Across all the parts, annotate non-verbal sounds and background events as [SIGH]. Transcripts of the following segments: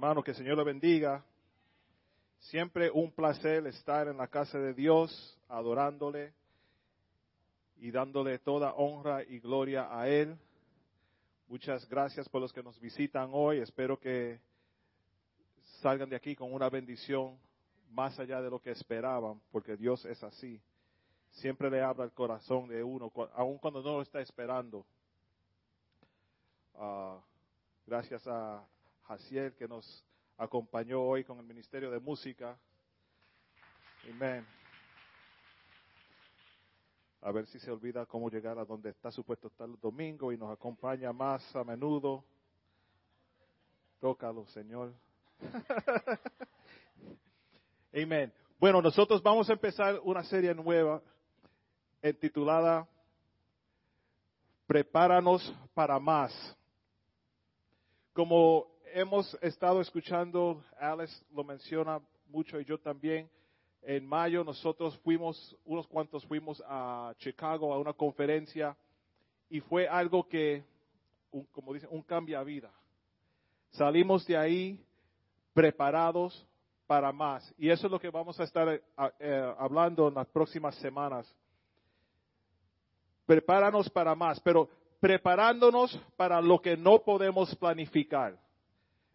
Hermano, que el Señor le bendiga. Siempre un placer estar en la casa de Dios, adorándole y dándole toda honra y gloria a Él. Muchas gracias por los que nos visitan hoy. Espero que salgan de aquí con una bendición más allá de lo que esperaban, porque Dios es así. Siempre le habla el corazón de uno, aun cuando no lo está esperando. Ah, gracias a Jaciel que nos acompañó hoy con el Ministerio de Música. Amén. A ver si se olvida cómo llegar a donde está supuesto estar el domingo y nos acompaña más a menudo. Tócalo, Señor. [LAUGHS] Amén. Bueno, nosotros vamos a empezar una serie nueva titulada Prepáranos para más. Como hemos estado escuchando, Alex lo menciona mucho y yo también, en mayo nosotros fuimos, unos cuantos fuimos a Chicago a una conferencia y fue algo que, como dicen, un cambia vida. Salimos de ahí preparados para más. Y eso es lo que vamos a estar eh, hablando en las próximas semanas. Prepáranos para más, pero preparándonos para lo que no podemos planificar.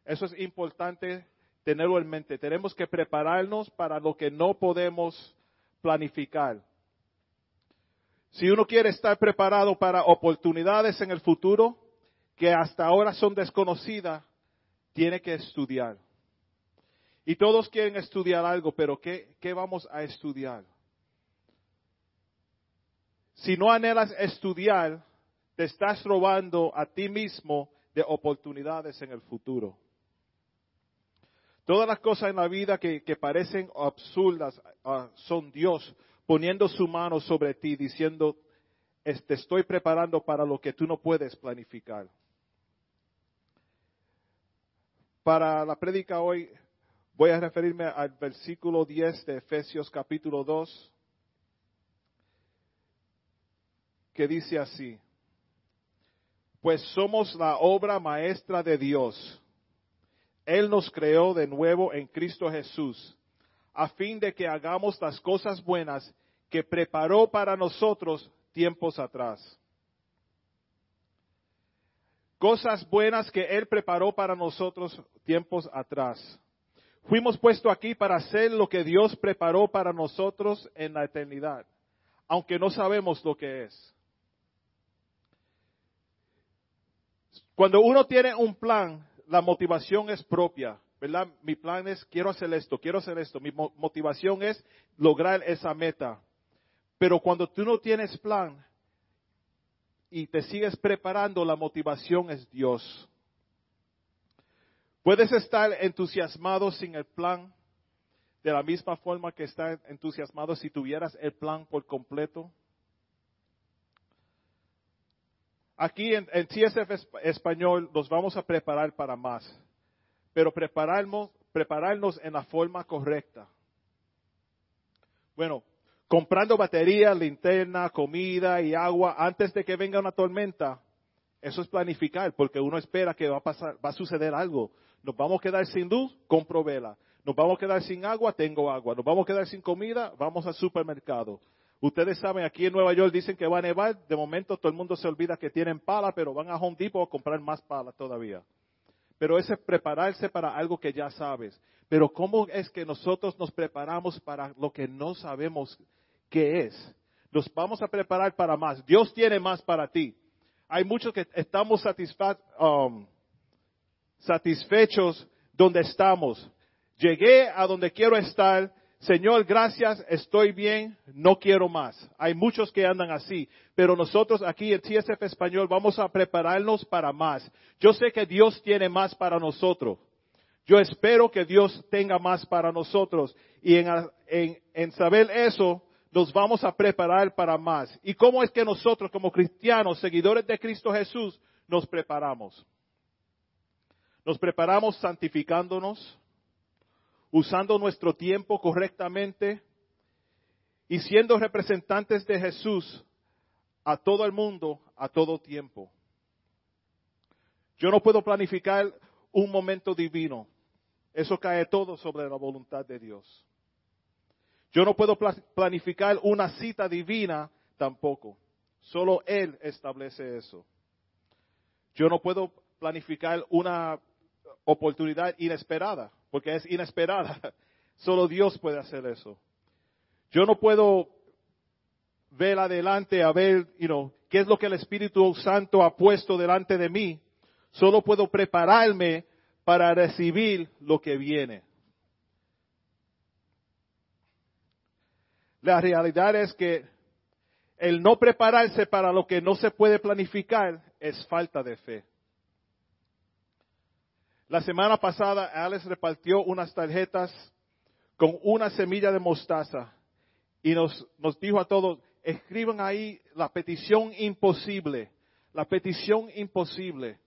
Eso es importante tenerlo en mente. Tenemos que prepararnos para lo que no podemos planificar. Si uno quiere estar preparado para oportunidades en el futuro que hasta ahora son desconocidas, tiene que estudiar. Y todos quieren estudiar algo, pero ¿qué, vamos a estudiar? Si no anhelas estudiar, te estás robando a ti mismo de oportunidades en el futuro. Todas las cosas en la vida que, parecen absurdas ah, son Dios poniendo su mano sobre ti diciendo, te estoy preparando para lo que tú no puedes planificar. Para la prédica hoy voy a referirme al versículo 10 de Efesios capítulo 2, que dice así, pues somos la obra maestra de Dios él nos creó de nuevo en Cristo Jesús, a fin de que hagamos las cosas buenas que preparó para nosotros tiempos atrás. Cosas buenas que Él preparó para nosotros tiempos atrás. Fuimos puestos aquí para hacer lo que Dios preparó para nosotros en la eternidad, aunque no sabemos lo que es. Cuando uno tiene un plan, la motivación es propia, ¿verdad? Mi plan es, quiero hacer esto, quiero hacer esto. Mi motivación es lograr esa meta. Pero cuando tú no tienes plan y te sigues preparando, la motivación es Dios. Puedes estar entusiasmado sin el plan de la misma forma que estar entusiasmado si tuvieras el plan por completo. Aquí en, CSF español nos vamos a preparar para más, pero prepararnos, prepararnos en la forma correcta. Bueno, comprando batería, linterna, comida y agua antes de que venga una tormenta, eso es planificar, porque uno espera que va a pasar, va a suceder algo. Nos vamos a quedar sin luz, compro vela. Nos vamos a quedar sin agua, tengo agua. Nos vamos a quedar sin comida, vamos al supermercado. Ustedes saben, aquí en Nueva York dicen que va a nevar, de momento todo el mundo se olvida que tienen pala, pero van a Home Depot a comprar más pala todavía. Pero ese es prepararse para algo que ya sabes. Pero ¿cómo es que nosotros nos preparamos para lo que no sabemos qué es? Nos vamos a preparar para más. Dios tiene más para ti. Hay muchos que estamos um, satisfechos donde estamos. Llegué a donde quiero estar, Señor, gracias, estoy bien, no quiero más. Hay muchos que andan así, pero nosotros aquí en TSF Español vamos a prepararnos para más. Yo sé que Dios tiene más para nosotros. Yo espero que Dios tenga más para nosotros. Y en, saber eso, nos vamos a preparar para más. ¿Y cómo es que nosotros como cristianos, seguidores de Cristo Jesús, nos preparamos? Nos preparamos santificándonos, usando nuestro tiempo correctamente y siendo representantes de Jesús a todo el mundo, a todo tiempo. Yo no puedo planificar un momento divino. eso cae todo sobre la voluntad de Dios. Yo no puedo planificar una cita divina tampoco. Solo Él establece eso. Yo no puedo planificar una oportunidad inesperada, porque es inesperada. [LAUGHS] Solo Dios puede hacer eso. Yo no puedo ver adelante a ver, you know, qué es lo que el Espíritu Santo ha puesto delante de mí. Solo puedo prepararme para recibir lo que viene. La realidad es que el no prepararse para lo que no se puede planificar es falta de fe. La semana pasada Alex repartió unas tarjetas con una semilla de mostaza y nos, dijo a todos, escriban ahí la petición imposible, la petición imposible.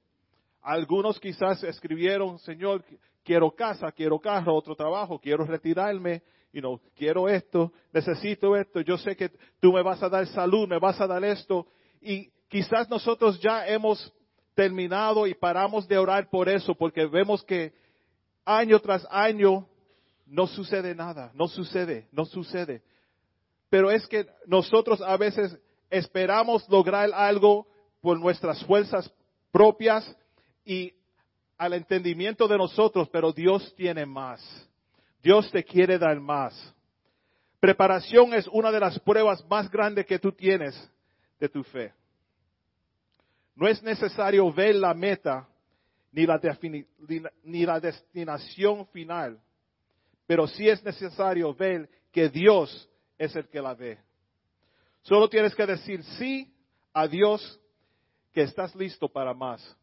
Algunos quizás escribieron, Señor, quiero casa, quiero carro, otro trabajo, quiero retirarme, y no quiero esto, necesito esto, yo sé que tú me vas a dar salud, me vas a dar esto. Y quizás nosotros ya hemos terminado y paramos de orar por eso, porque vemos que año tras año no sucede nada, no sucede, no sucede. Pero es que nosotros a veces esperamos lograr algo por nuestras fuerzas propias y al entendimiento de nosotros, pero Dios tiene más. Dios te quiere dar más. Preparación es una de las pruebas más grandes que tú tienes de tu fe. No es necesario ver la meta ni la, ni la destinación final, pero sí es necesario ver que Dios es el que la ve. Solo tienes que decir sí a Dios que estás listo para más.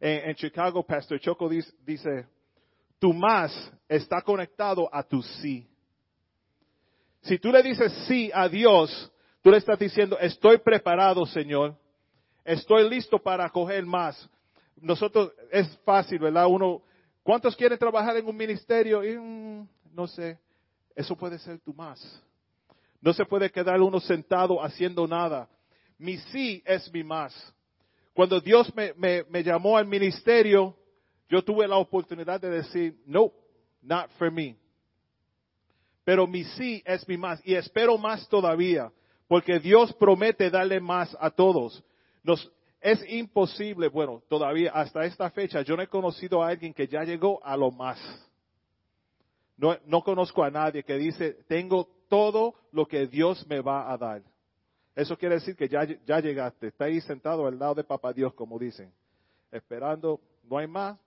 En, Chicago, Pastor Choco dice tu más está conectado a tu sí. Si tú le dices sí a Dios, tú le estás diciendo, estoy preparado, Señor. Estoy listo para coger más. Nosotros, es fácil, ¿verdad? Uno, ¿cuántos quieren trabajar en un ministerio? Y, mm, no sé, eso puede ser tu más. No se puede quedar uno sentado haciendo nada. Mi sí es mi más. Cuando Dios me, me llamó al ministerio, yo tuve la oportunidad de decir, no, not for me. Pero mi sí es mi más y espero más todavía, porque Dios promete darle más a todos. Nos, es imposible, bueno, todavía hasta esta fecha yo no he conocido a alguien que ya llegó a lo más. No, no conozco a nadie que dice, tengo todo lo que Dios me va a dar. Eso quiere decir que ya, ya llegaste, está ahí sentado al lado de Papá Dios, como dicen, esperando, no hay más,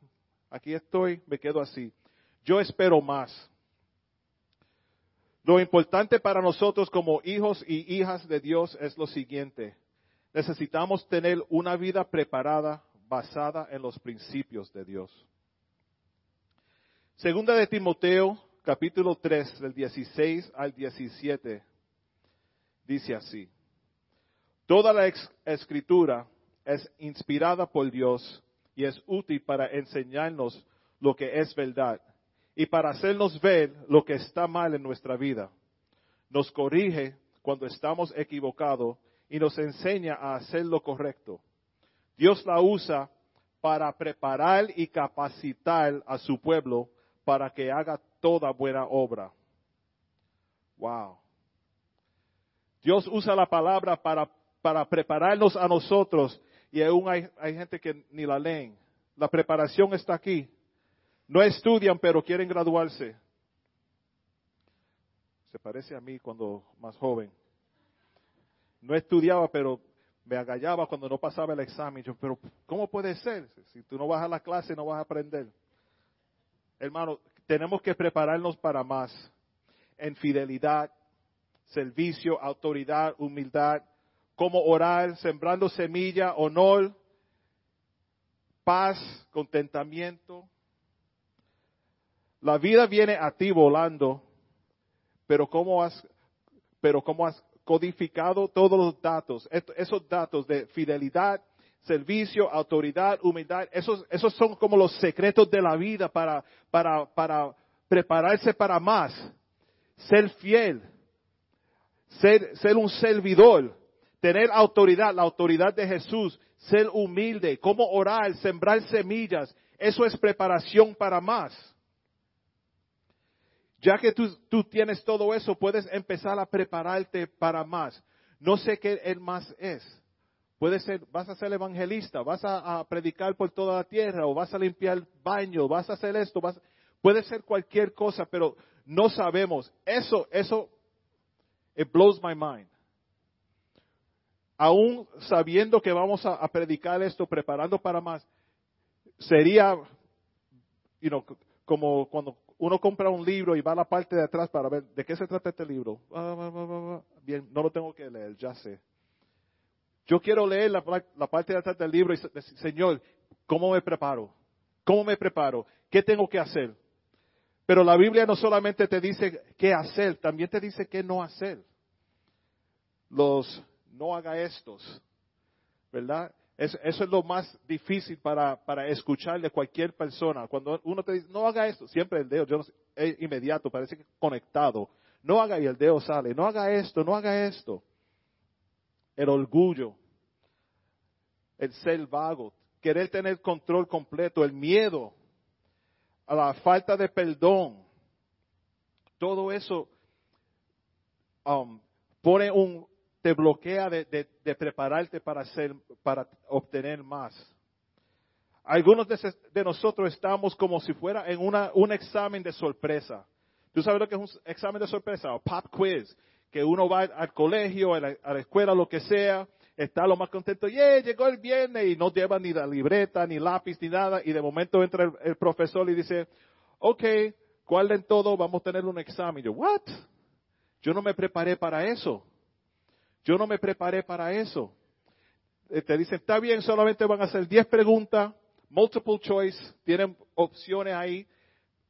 aquí estoy, me quedo así. Yo espero más. Lo importante para nosotros como hijos y hijas de Dios es lo siguiente. Necesitamos tener una vida preparada basada en los principios de Dios. Segunda de Timoteo, capítulo 3, del 16 al 17, dice así. Toda la escritura es inspirada por Dios y es útil para enseñarnos lo que es verdad y para hacernos ver lo que está mal en nuestra vida. Nos corrige cuando estamos equivocados y nos enseña a hacer lo correcto. Dios la usa para preparar y capacitar a su pueblo para que haga toda buena obra. Wow. Dios usa la palabra para, para prepararnos a nosotros y aún hay, gente que ni la leen. La preparación está aquí. No estudian, pero quieren graduarse. Se parece a mí cuando más joven. No estudiaba, pero me agallaba cuando no pasaba el examen. Yo, pero ¿cómo puede ser? Si tú no vas a la clase, no vas a aprender. Hermano, tenemos que prepararnos para más. En fidelidad, servicio, autoridad, humildad, cómo orar, sembrando semilla, honor, paz, contentamiento. La vida viene a ti volando, pero cómo has, pero cómo has codificado todos los datos, esos datos de fidelidad, servicio, autoridad, humildad, esos, esos son como los secretos de la vida para, para, para prepararse para más. Ser fiel, ser, ser un servidor, tener autoridad, la autoridad de Jesús, ser humilde, cómo orar, sembrar semillas, eso es preparación para más. Ya que tú, tienes todo eso, puedes empezar a prepararte para más. No sé qué el más es. Puede ser, vas a ser evangelista, vas a, a, predicar por toda la tierra, o vas a limpiar baño, vas a hacer esto, vas, puede ser cualquier cosa, pero no sabemos. Eso, eso, it blows my mind. Aún sabiendo que vamos a, a predicar esto, preparando para más, sería, you know, como cuando uno compra un libro y va a la parte de atrás para ver de qué se trata este libro. Bien, no lo tengo que leer, ya sé. Yo quiero leer la, la parte de atrás del libro y decir, Señor, ¿cómo me preparo? ¿Cómo me preparo? ¿Qué tengo que hacer? Pero la Biblia no solamente te dice qué hacer, también te dice qué no hacer. Los no haga estos, ¿verdad? Eso, eso es lo más difícil para, para escuchar de cualquier persona. Cuando uno te dice, no haga esto, siempre el dedo, es inmediato, parece conectado. No haga y el dedo sale, no haga esto, no haga esto. El orgullo, el ser vago, querer tener control completo, el miedo, a la falta de perdón. Todo eso um, pone un, te bloquea de, prepararte para hacer, para obtener más. Algunos de, nosotros estamos como si fuera en una, un examen de sorpresa. ¿Tú sabes lo que es un examen de sorpresa? Pop quiz. Que uno va al colegio, a la, escuela, lo que sea, está lo más contento, yeah, llegó el viernes y no lleva ni la libreta, ni lápiz, ni nada, y de momento entra el, profesor y dice, ok, en todo, vamos a tener un examen. Yo, what? Yo no me preparé para eso. Yo no me preparé para eso. Eh, te dicen, está bien, solamente van a hacer 10 preguntas, multiple choice, tienen opciones ahí,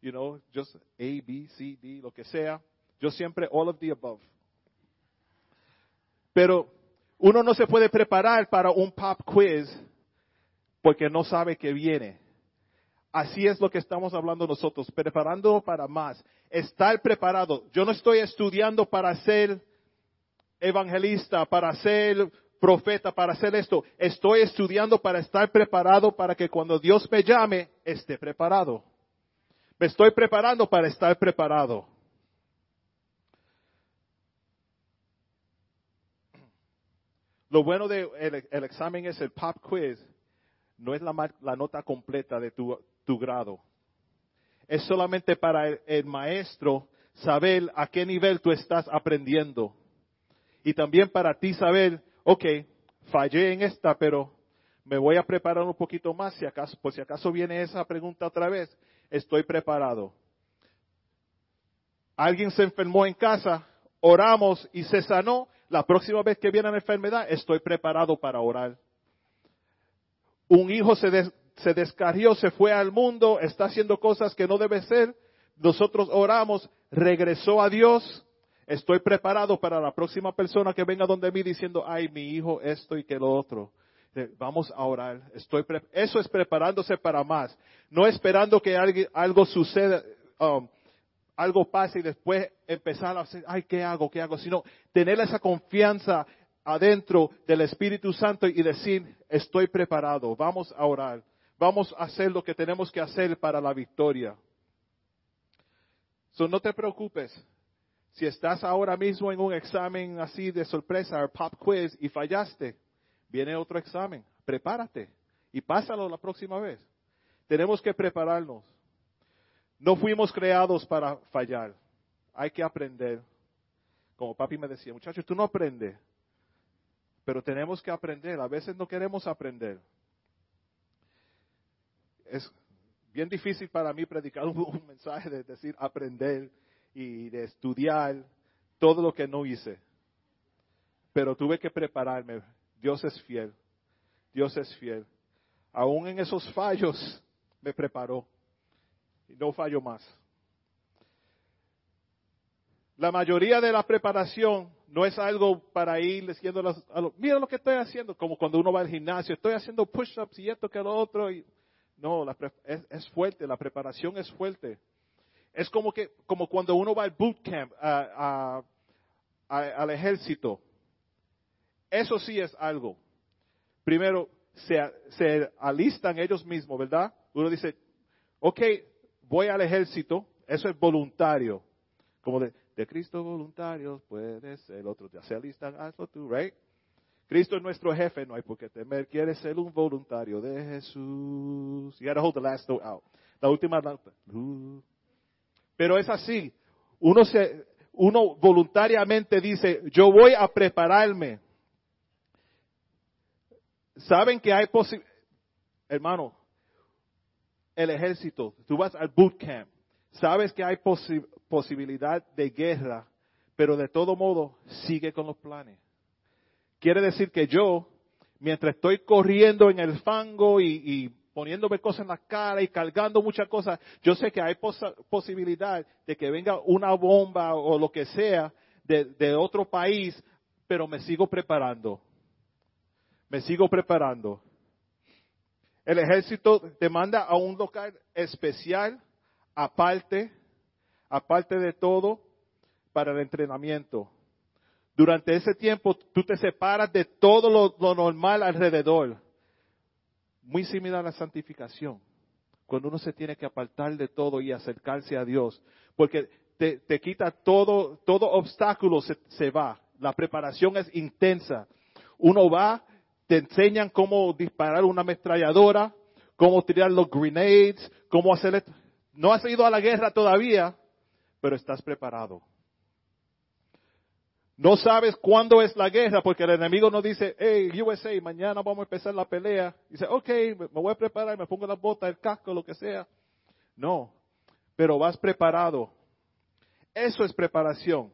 you know, just A, B, C, D, lo que sea. Yo siempre all of the above. Pero uno no se puede preparar para un pop quiz porque no sabe que viene. Así es lo que estamos hablando nosotros, preparando para más. Estar preparado. Yo no estoy estudiando para ser evangelista, para ser profeta, para hacer esto. Estoy estudiando para estar preparado para que cuando Dios me llame, esté preparado. Me estoy preparando para estar preparado. Lo bueno del de el examen es el pop quiz, no es la, nota completa de tu, grado. Es solamente para el maestro saber a qué nivel tú estás aprendiendo. Y también para ti saber, ok, fallé en esta, pero me voy a preparar un poquito más, si acaso, por si acaso viene esa pregunta otra vez, estoy preparado. Alguien se enfermó en casa, oramos y se sanó, la próxima vez que viene la enfermedad, estoy preparado para orar. Un hijo se, des, se descarrió, se fue al mundo, está haciendo cosas que no debe ser. Nosotros oramos, regresó a Dios. Estoy preparado para la próxima persona que venga donde mí diciendo, ay, mi hijo, esto y que lo otro. Vamos a orar. Estoy Eso es preparándose para más. No esperando que algo suceda. Um, algo pase y después empezar a hacer, ay, ¿qué hago? ¿Qué hago? Sino tener esa confianza adentro del Espíritu Santo y decir, estoy preparado, vamos a orar, vamos a hacer lo que tenemos que hacer para la victoria. So, no te preocupes. Si estás ahora mismo en un examen así de sorpresa, o pop quiz, y fallaste, viene otro examen. Prepárate y pásalo la próxima vez. Tenemos que prepararnos. No fuimos creados para fallar. Hay que aprender. Como papi me decía, muchachos, tú no aprendes. Pero tenemos que aprender. A veces no queremos aprender. Es bien difícil para mí predicar un, [LAUGHS] un mensaje de decir aprender y de estudiar todo lo que no hice. Pero tuve que prepararme. Dios es fiel. Dios es fiel. Aún en esos fallos me preparó no fallo más. La mayoría de la preparación no es algo para ir diciendo, a mira lo que estoy haciendo, como cuando uno va al gimnasio, estoy haciendo push-ups y esto que lo otro. Y, no, la, es, fuerte, la preparación es fuerte. Es como, que, como cuando uno va al boot camp, a, a, al ejército. Eso sí es algo. Primero, se, se alistan ellos mismos, ¿verdad? Uno dice, ok, voy al ejército, eso es voluntario. Como de, de Cristo voluntarios puedes, el otro ya se alistan, hazlo tú, right? Cristo es nuestro jefe, no hay por qué temer. Quieres ser un voluntario de Jesús. You gotta hold the last note out. La última nota. Pero es así. Uno se, uno voluntariamente dice, yo voy a prepararme. Saben que hay posibilidad, hermano, el ejército, tú vas al boot camp, sabes que hay posibilidad de guerra, pero de todo modo sigue con los planes. Quiere decir que yo, mientras estoy corriendo en el fango y, poniéndome cosas en la cara y cargando muchas cosas, yo sé que hay posibilidad de que venga una bomba o lo que sea de, otro país, pero me sigo preparando. Me sigo preparando. El ejército te manda a un local especial, aparte, aparte de todo, para el entrenamiento. Durante ese tiempo tú te separas de todo lo, normal alrededor. Muy similar a la santificación. Cuando uno se tiene que apartar de todo y acercarse a Dios. Porque te, quita todo, todo obstáculo se, se va. La preparación es intensa. Uno va, te enseñan cómo disparar una ametralladora, cómo tirar los grenades, cómo hacer. No has ido a la guerra todavía, pero estás preparado. No sabes cuándo es la guerra porque el enemigo no dice, hey, USA, mañana vamos a empezar la pelea. Dice, ok, me voy a preparar, me pongo las botas, el casco, lo que sea. No, pero vas preparado. Eso es preparación.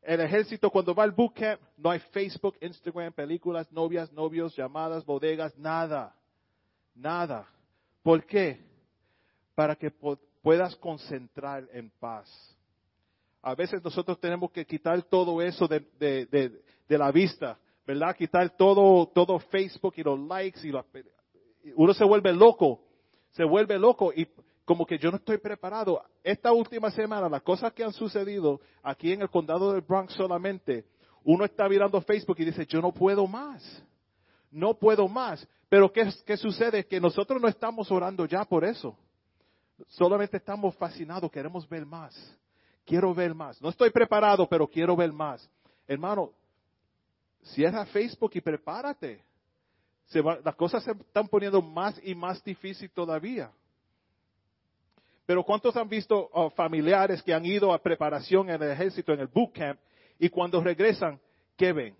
El ejército cuando va al bootcamp no hay Facebook, Instagram, películas, novias, novios, llamadas, bodegas, nada. Nada. ¿Por qué? Para que puedas concentrar en paz a veces nosotros tenemos que quitar todo eso de, la vista, ¿verdad? Quitar todo, todo Facebook y los likes y uno se vuelve loco, se vuelve loco y como que yo no estoy preparado. Esta última semana, las cosas que han sucedido aquí en el condado del Bronx solamente, uno está mirando Facebook y dice, yo no puedo más, no puedo más. Pero ¿qué, qué sucede? Que nosotros no estamos orando ya por eso. Solamente estamos fascinados, queremos ver más. Quiero ver más. No estoy preparado, pero quiero ver más. Hermano, cierra Facebook y prepárate. las cosas se están poniendo más y más difícil todavía. Pero ¿cuántos han visto uh, familiares que han ido a preparación en el ejército, en el boot camp, y cuando regresan, ¿qué ven?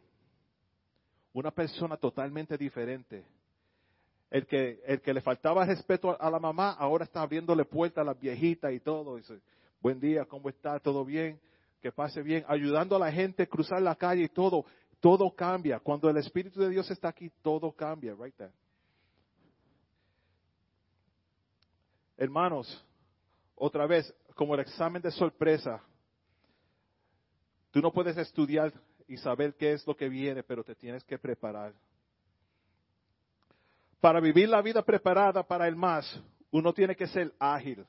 Una persona totalmente diferente. El que, el que le faltaba respeto a la mamá, ahora está abriéndole puertas a las viejitas y todo. Buen día, ¿cómo está? ¿Todo bien? Que pase bien, ayudando a la gente a cruzar la calle y todo, todo cambia. Cuando el Espíritu de Dios está aquí, todo cambia, right there. Hermanos, otra vez, como el examen de sorpresa, tú no puedes estudiar y saber qué es lo que viene, pero te tienes que preparar. Para vivir la vida preparada para el más, uno tiene que ser ágil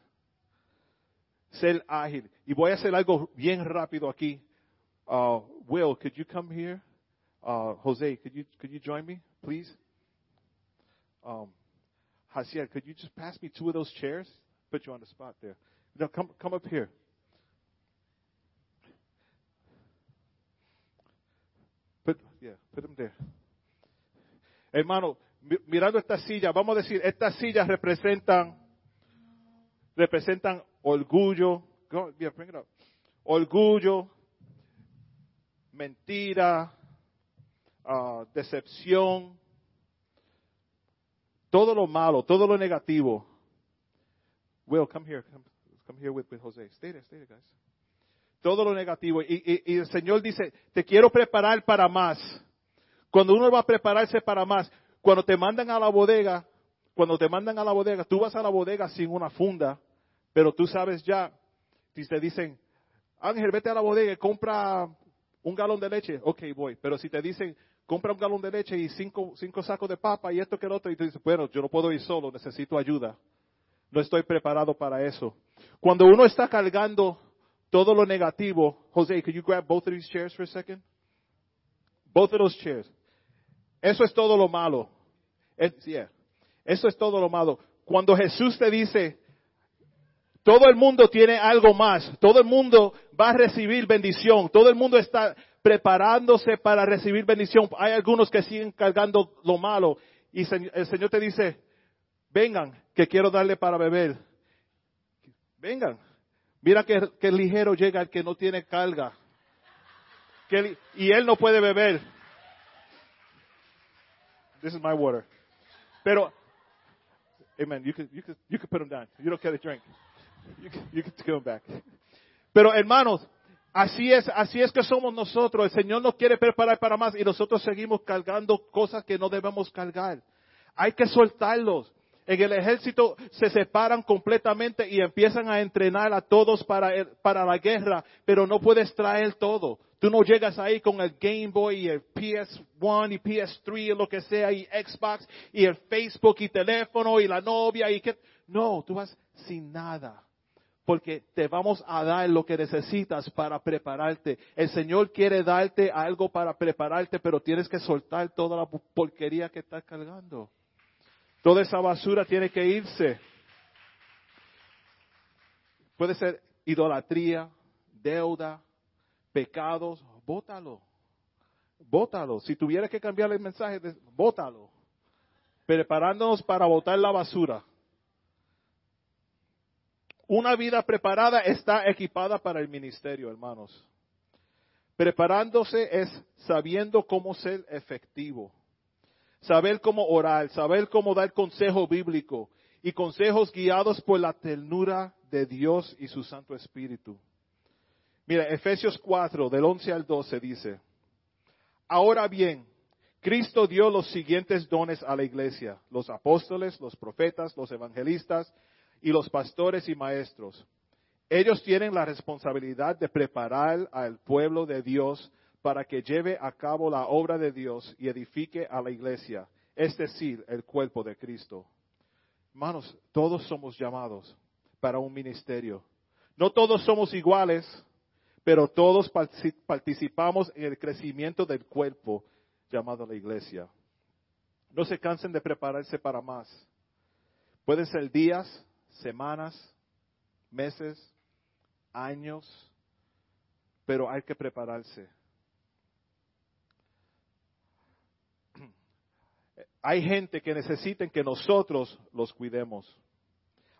ser ágil. Y voy a hacer algo bien rápido aquí. Uh, Will, could you come here? Uh, Jose, could you could you join me, please? Um, Hasier, could you just pass me two of those chairs? Put you on the spot there. No, come come up here. Put yeah, put them there. Hermano, mirando esta silla, vamos a decir, estas sillas representan representan orgullo, orgullo, mentira, uh, decepción, todo lo malo, todo lo negativo. Will, come here, come, here with, with Jose. Stay there, stay there, guys. Todo lo negativo. Y, y el Señor dice, te quiero preparar para más. Cuando uno va a prepararse para más, cuando te mandan a la bodega, cuando te mandan a la bodega, tú vas a la bodega sin una funda, pero tú sabes ya, si te dicen, Ángel, vete a la bodega y compra un galón de leche, ok, voy. Pero si te dicen, compra un galón de leche y cinco, cinco sacos de papa y esto que el otro, y tú dices, bueno, yo no puedo ir solo, necesito ayuda. No estoy preparado para eso. Cuando uno está cargando todo lo negativo, Jose, could you grab both of these chairs for a second? Both of those chairs. Eso es todo lo malo. Eso es todo lo malo. Cuando Jesús te dice, Todo el mundo tiene algo más. Todo el mundo va a recibir bendición. Todo el mundo está preparándose para recibir bendición. Hay algunos que siguen cargando lo malo. Y el Señor te dice, vengan, que quiero darle para beber. Vengan. Mira que, ligero llega el que no tiene carga. y él no puede beber. This is my water. Pero, amen, you can, you you put them down. You don't get a drink. [LAUGHS] You can, you can back. Pero hermanos, así es, así es que somos nosotros. El Señor nos quiere preparar para más y nosotros seguimos cargando cosas que no debemos cargar. Hay que soltarlos. En el ejército se separan completamente y empiezan a entrenar a todos para, para la guerra, pero no puedes traer todo. Tú no llegas ahí con el Game Boy y el PS1 y PS3 y lo que sea y Xbox y el Facebook y teléfono y la novia y que... No, tú vas sin nada. Porque te vamos a dar lo que necesitas para prepararte. El Señor quiere darte algo para prepararte, pero tienes que soltar toda la porquería que estás cargando. Toda esa basura tiene que irse. Puede ser idolatría, deuda, pecados, bótalo. Bótalo. Si tuviera que cambiar el mensaje, bótalo. Preparándonos para botar la basura. Una vida preparada está equipada para el ministerio, hermanos. Preparándose es sabiendo cómo ser efectivo saber cómo orar, saber cómo dar consejo bíblico y consejos guiados por la ternura de Dios y su Santo Espíritu. Mira, Efesios 4, del 11 al 12 dice, Ahora bien, Cristo dio los siguientes dones a la iglesia, los apóstoles, los profetas, los evangelistas y los pastores y maestros. Ellos tienen la responsabilidad de preparar al pueblo de Dios para que lleve a cabo la obra de Dios y edifique a la iglesia, es decir, el cuerpo de Cristo. Hermanos, todos somos llamados para un ministerio. No todos somos iguales, pero todos participamos en el crecimiento del cuerpo llamado la iglesia. No se cansen de prepararse para más. Pueden ser días, semanas, meses, años, pero hay que prepararse. Hay gente que necesita que nosotros los cuidemos.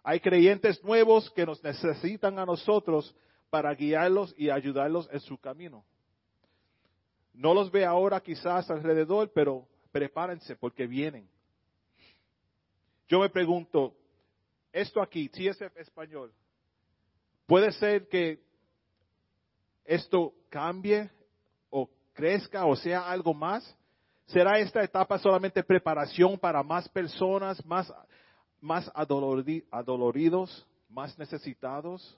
Hay creyentes nuevos que nos necesitan a nosotros para guiarlos y ayudarlos en su camino. No los ve ahora quizás alrededor, pero prepárense porque vienen. Yo me pregunto, esto aquí, TSF español, puede ser que esto cambie o crezca o sea algo más. ¿Será esta etapa solamente preparación para más personas, más, más adoloridos, más necesitados?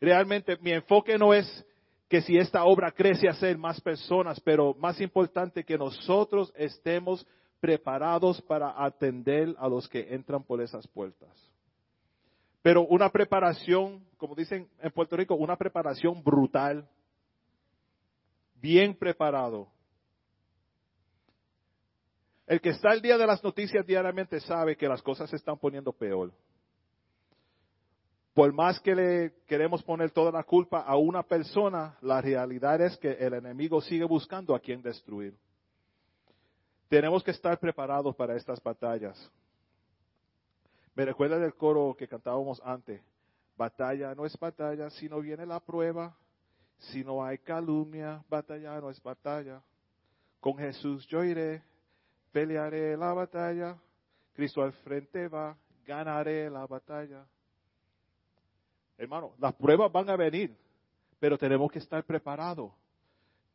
Realmente mi enfoque no es que si esta obra crece a ser más personas, pero más importante que nosotros estemos preparados para atender a los que entran por esas puertas. Pero una preparación, como dicen en Puerto Rico, una preparación brutal, bien preparado, el que está al día de las noticias diariamente sabe que las cosas se están poniendo peor. Por más que le queremos poner toda la culpa a una persona, la realidad es que el enemigo sigue buscando a quien destruir. Tenemos que estar preparados para estas batallas. Me recuerda del coro que cantábamos antes. Batalla no es batalla si no viene la prueba, si no hay calumnia, batalla no es batalla. Con Jesús yo iré, pelearé la batalla, Cristo al frente va, ganaré la batalla. Hermano, las pruebas van a venir, pero tenemos que estar preparados.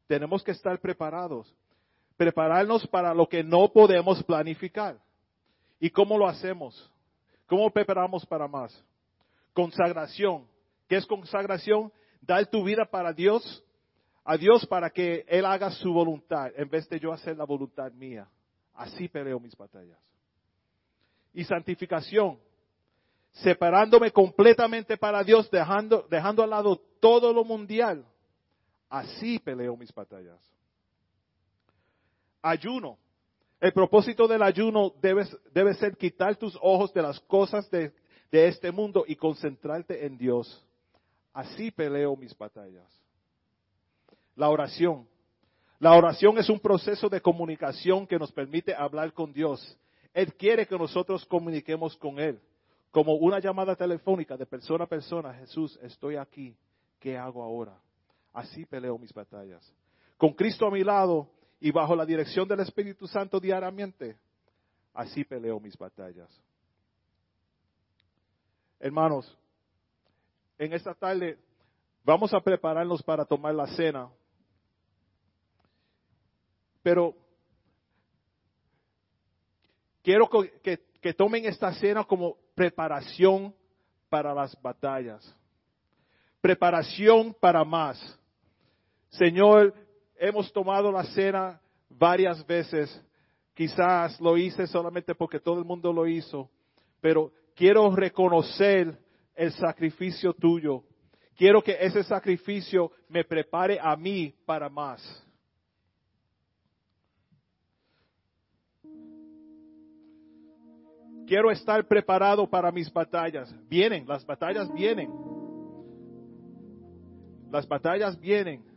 Tenemos que estar preparados. Prepararnos para lo que no podemos planificar. ¿Y cómo lo hacemos? ¿Cómo preparamos para más? Consagración. ¿Qué es consagración? Dar tu vida para Dios, a Dios para que Él haga su voluntad, en vez de yo hacer la voluntad mía. Así peleo mis batallas. Y santificación, separándome completamente para Dios, dejando, dejando al lado todo lo mundial. Así peleo mis batallas. Ayuno. El propósito del ayuno debe, debe ser quitar tus ojos de las cosas de, de este mundo y concentrarte en Dios. Así peleo mis batallas. La oración. La oración es un proceso de comunicación que nos permite hablar con Dios. Él quiere que nosotros comuniquemos con Él. Como una llamada telefónica de persona a persona. Jesús, estoy aquí. ¿Qué hago ahora? Así peleo mis batallas. Con Cristo a mi lado y bajo la dirección del Espíritu Santo diariamente. Así peleo mis batallas. Hermanos, en esta tarde vamos a prepararnos para tomar la cena. Pero quiero que, tomen esta cena como preparación para las batallas. Preparación para más. Señor, hemos tomado la cena varias veces. Quizás lo hice solamente porque todo el mundo lo hizo, pero quiero reconocer el sacrificio tuyo. Quiero que ese sacrificio me prepare a mí para más. Quiero estar preparado para mis batallas. Vienen, las batallas vienen. Las batallas vienen.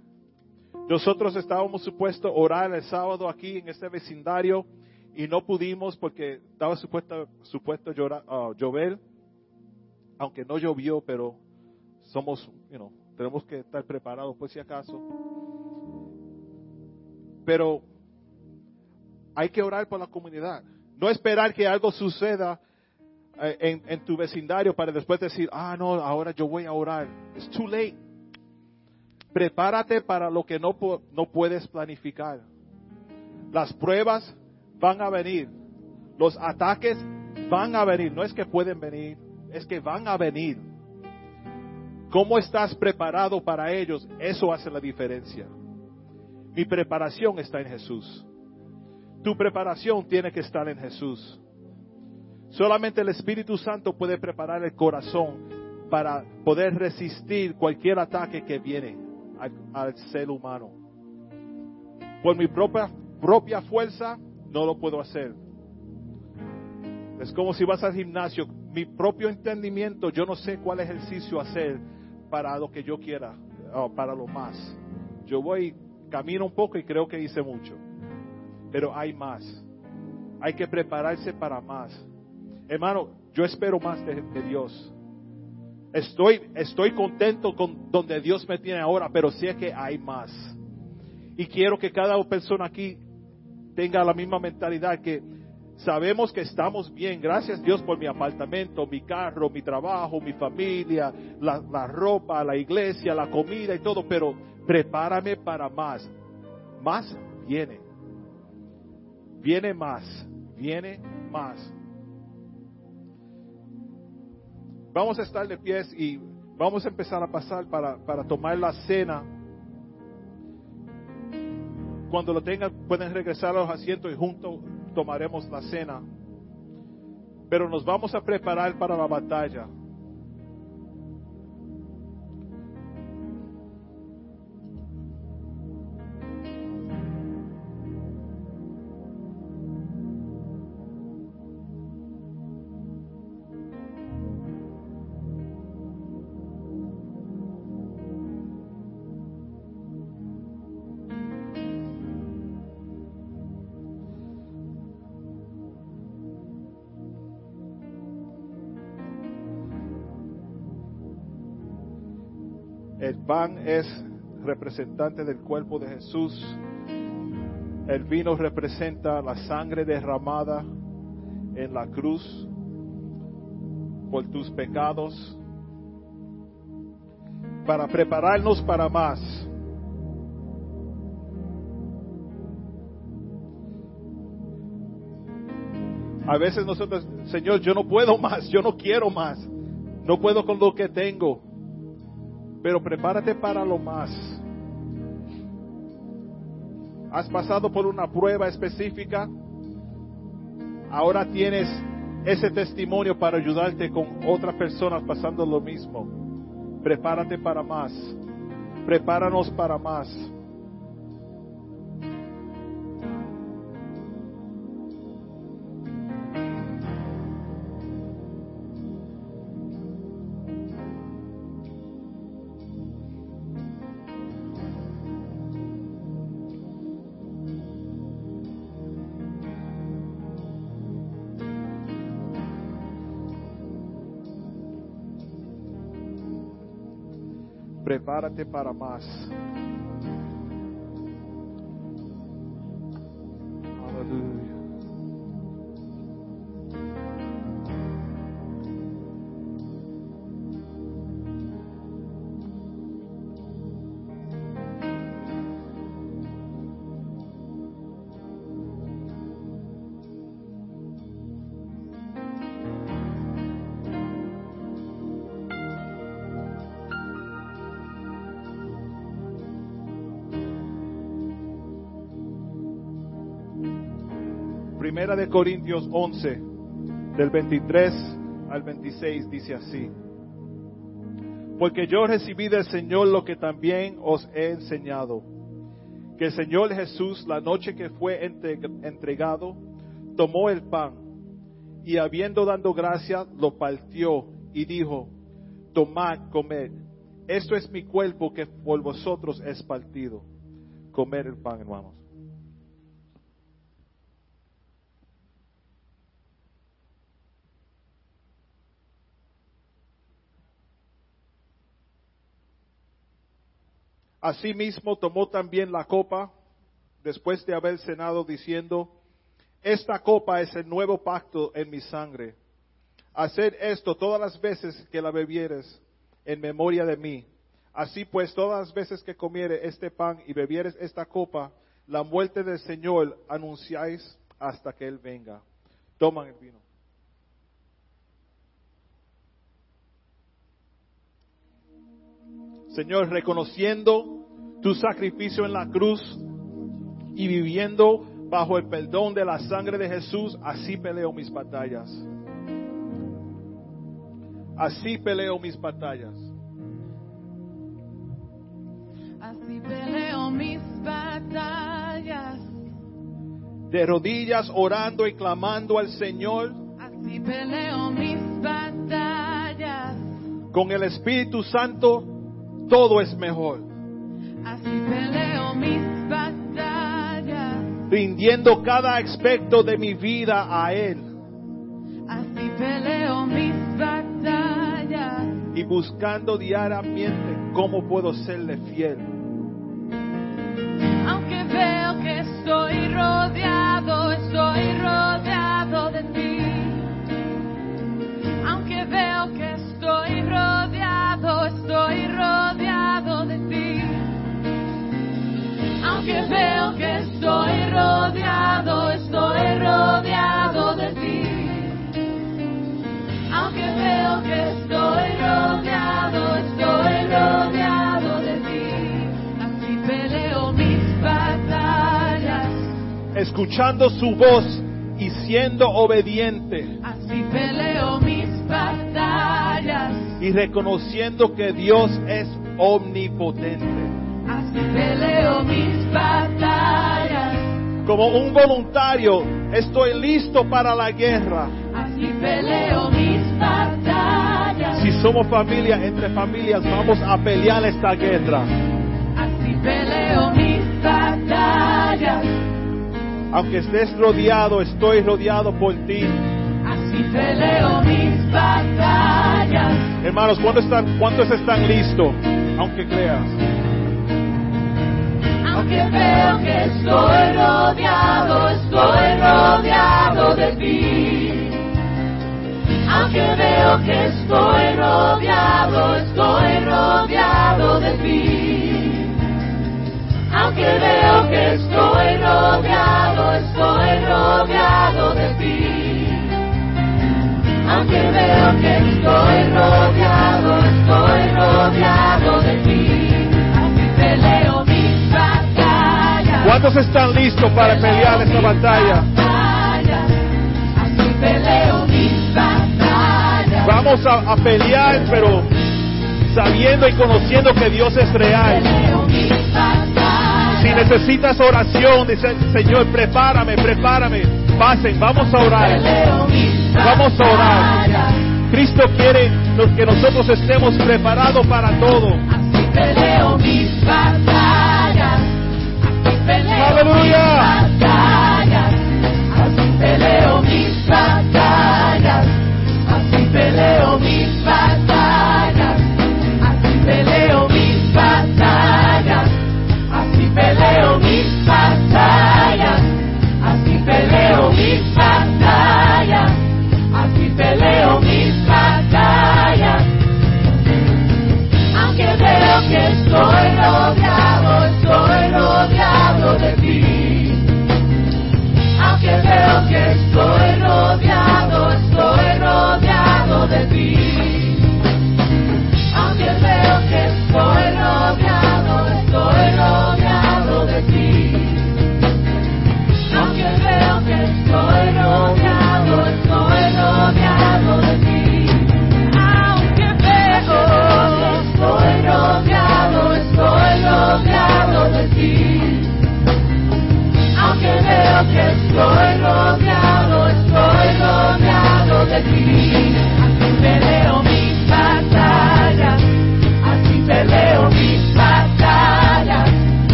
Nosotros estábamos supuestos orar el sábado aquí en este vecindario y no pudimos porque estaba supuesto, supuesto uh, llover aunque no llovió, pero somos, you tenemos que estar preparados por si acaso. Pero hay que orar por la comunidad. No esperar que algo suceda eh, en, tu vecindario para después decir, ah, no, ahora yo voy a orar. It's too late. Prepárate para lo que no, no puedes planificar. Las pruebas van a venir. Los ataques van a venir. No es que pueden venir, es que van a venir. ¿Cómo estás preparado para ellos? Eso hace la diferencia. Mi preparación está en Jesús. Tu preparación tiene que estar en Jesús. Solamente el Espíritu Santo puede preparar el corazón para poder resistir cualquier ataque que viene al, ser humano. Por mi propia, propia fuerza no lo puedo hacer. Es como si vas al gimnasio mi propio entendimiento, yo no sé cuál ejercicio hacer para lo que yo quiera, para lo más. Yo voy, camino un poco y creo que hice mucho, pero hay más. Hay que prepararse para más. Hermano, yo espero más de, Dios. Estoy, estoy contento con donde Dios me tiene ahora, pero sé que hay más. Y quiero que cada persona aquí tenga la misma mentalidad que Sabemos que estamos bien, gracias Dios por mi apartamento, mi carro, mi trabajo, mi familia, la, ropa, la iglesia, la comida y todo, pero prepárame para más. Más viene. Viene más, viene más. Vamos a estar de pies y vamos a empezar a pasar para, para tomar la cena. Cuando lo tengan, pueden regresar a los asientos y juntos tomaremos la cena, pero nos vamos a preparar para la batalla. Pan es representante del cuerpo de Jesús. El vino representa la sangre derramada en la cruz por tus pecados. Para prepararnos para más. A veces nosotros, Señor, yo no puedo más, yo no quiero más, no puedo con lo que tengo pero prepárate para lo más. Has pasado por una prueba específica, ahora tienes ese testimonio para ayudarte con otras personas pasando lo mismo. Prepárate para más. Prepáranos para más. Prepárate para más. Primera de Corintios 11, del 23 al 26, dice así. Porque yo recibí del Señor lo que también os he enseñado. Que el Señor Jesús, la noche que fue entregado, tomó el pan y habiendo dado gracias, lo partió y dijo, tomad, comed. Esto es mi cuerpo que por vosotros es partido. Comer el pan, hermanos. Asimismo tomó también la copa después de haber cenado diciendo, esta copa es el nuevo pacto en mi sangre. Haced esto todas las veces que la bebieres en memoria de mí. Así pues, todas las veces que comiere este pan y bebieres esta copa, la muerte del Señor anunciáis hasta que Él venga. Toman el vino. Señor, reconociendo tu sacrificio en la cruz y viviendo bajo el perdón de la sangre de Jesús, así peleo mis batallas. Así peleo mis batallas. Así peleo mis batallas. De rodillas orando y clamando al Señor. Así peleo mis batallas. Con el Espíritu Santo todo es mejor. Así peleo mis batallas. Rindiendo cada aspecto de mi vida a Él. Así peleo mis batallas. Y buscando diariamente cómo puedo serle fiel. Escuchando su voz y siendo obediente. Así peleo mis batallas. Y reconociendo que Dios es omnipotente. Así peleo mis batallas. Como un voluntario, estoy listo para la guerra. Así peleo somos familia, entre familias, vamos a pelear esta guerra. Así peleo mis batallas. Aunque estés rodeado, estoy rodeado por ti. Así peleo mis batallas. Hermanos, ¿cuántos están, cuántos están listos? Aunque creas. Aunque veo que estoy rodeado, estoy rodeado de ti. Aunque veo que estoy rodeado, estoy rodeado de ti. Aunque veo que estoy rodeado, estoy rodeado de ti. Aunque veo que estoy rodeado, estoy rodeado de ti. Así peleo mis batallas. ¿Cuántos están listos para pelear esta batalla? Batallas. Así peleo. Vamos a, pelear, pero sabiendo y conociendo que Dios es real. Si necesitas oración, dice Señor, prepárame, prepárame. Pasen, vamos a orar. Vamos a orar. Cristo quiere que nosotros estemos preparados para todo. Así peleo mis batallas. Así peleo Aleluya. mis batallas. Así peleo mis batallas.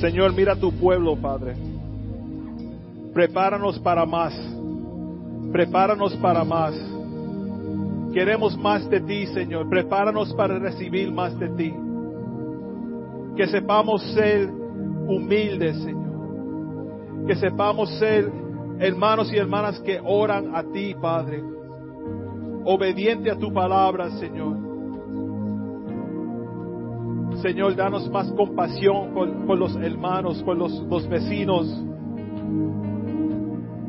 Señor, mira tu pueblo, Padre. Prepáranos para más. Prepáranos para más. Queremos más de ti, Señor. Prepáranos para recibir más de ti. Que sepamos ser humildes, Señor. Que sepamos ser hermanos y hermanas que oran a ti, Padre. Obediente a tu palabra, Señor. Señor, danos más compasión por los hermanos, por los, vecinos.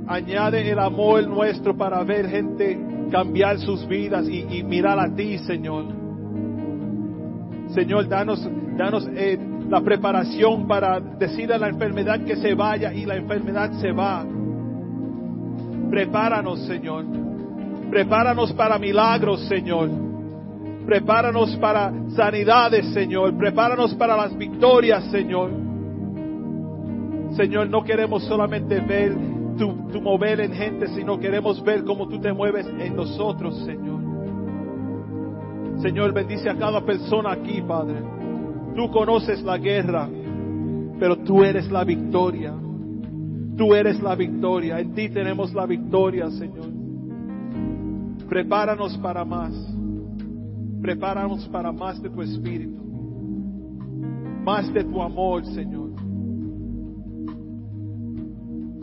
Añade el amor nuestro para ver gente cambiar sus vidas y, y mirar a ti, Señor. Señor, danos, danos eh, la preparación para decir a la enfermedad que se vaya y la enfermedad se va. Prepáranos, Señor. Prepáranos para milagros, Señor. Prepáranos para sanidades, Señor. Prepáranos para las victorias, Señor. Señor, no queremos solamente ver tu, mover en gente, sino queremos ver cómo tú te mueves en nosotros, Señor. Señor, bendice a cada persona aquí, Padre. Tú conoces la guerra, pero tú eres la victoria. Tú eres la victoria. En ti tenemos la victoria, Señor. Prepáranos para más. Prepáranos para más de tu espíritu. Más de tu amor, Señor.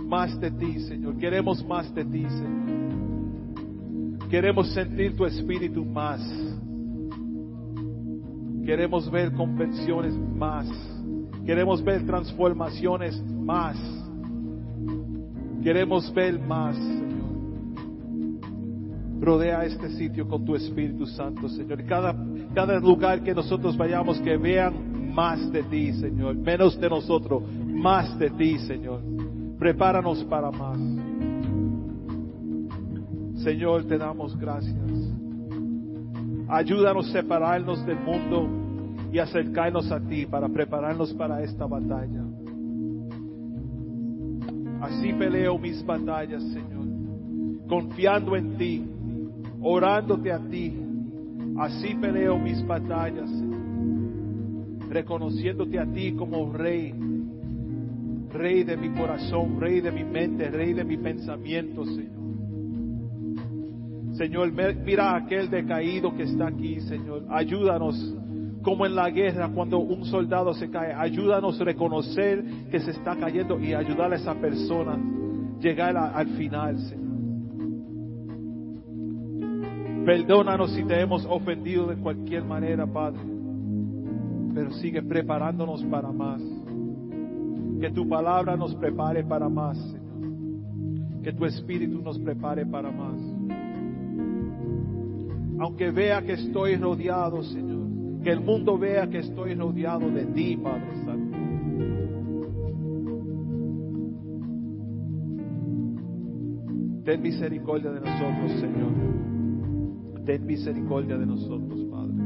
Más de ti, Señor. Queremos más de ti, Señor. Queremos sentir tu espíritu más. Queremos ver convenciones más. Queremos ver transformaciones más. Queremos ver más, Señor. Rodea este sitio con tu Espíritu Santo, Señor. Cada, cada lugar que nosotros vayamos, que vean más de ti, Señor. Menos de nosotros, más de ti, Señor. Prepáranos para más. Señor, te damos gracias. Ayúdanos a separarnos del mundo y acercarnos a ti para prepararnos para esta batalla. Así peleo mis batallas, Señor, confiando en ti, orándote a ti. Así peleo mis batallas, reconociéndote a ti como Rey, Rey de mi corazón, Rey de mi mente, Rey de mi pensamiento, Señor. Señor, mira a aquel decaído que está aquí, Señor. Ayúdanos, como en la guerra, cuando un soldado se cae. Ayúdanos a reconocer que se está cayendo y ayudar a esa persona a llegar al final, Señor. Perdónanos si te hemos ofendido de cualquier manera, Padre. Pero sigue preparándonos para más. Que tu palabra nos prepare para más, Señor. Que tu espíritu nos prepare para más aunque vea que estoy rodeado, Señor, que el mundo vea que estoy rodeado de ti, Padre Santo. Ten misericordia de nosotros, Señor. Ten misericordia de nosotros, Padre.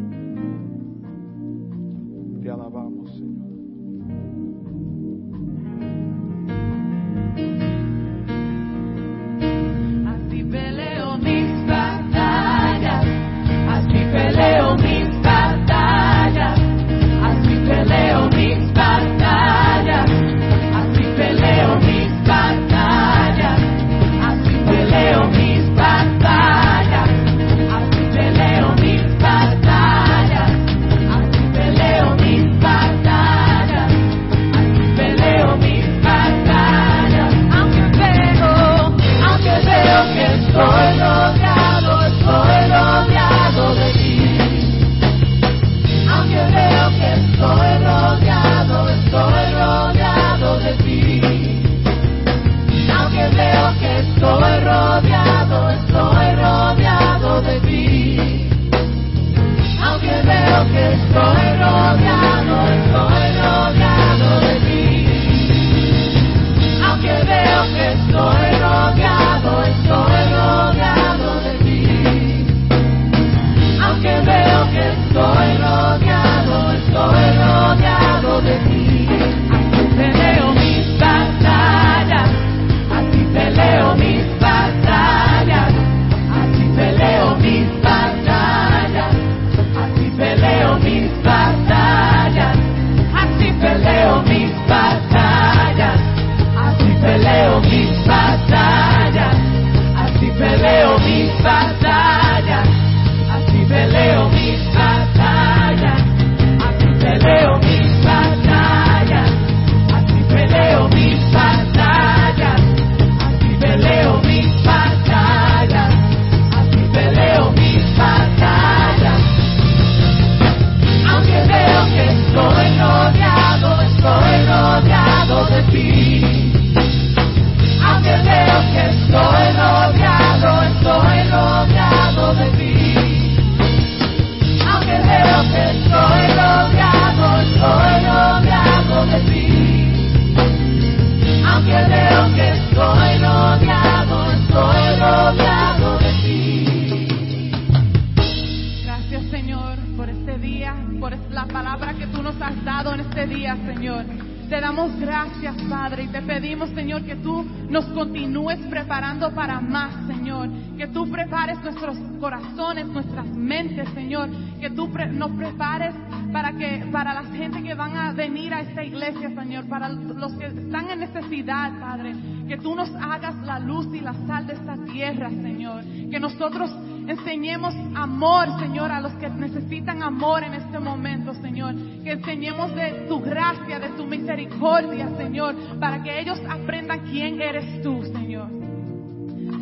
Nuestros corazones, nuestras mentes, Señor. Que tú nos prepares para que para la gente que van a venir a esta iglesia, Señor, para los que están en necesidad, Padre. Que tú nos hagas la luz y la sal de esta tierra, Señor. Que nosotros enseñemos amor, Señor, a los que necesitan amor en este momento, Señor. Que enseñemos de tu gracia, de tu misericordia, Señor, para que ellos aprendan quién eres tú, Señor.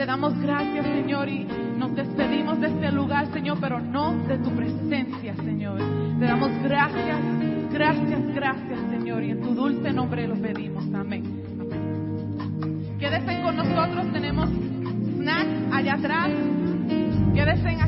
Te damos gracias, Señor, y nos despedimos de este lugar, Señor, pero no de tu presencia, Señor. Te damos gracias, gracias, gracias, Señor, y en tu dulce nombre lo pedimos. Amén. Quédense con nosotros, tenemos snacks allá atrás. Quédense aquí.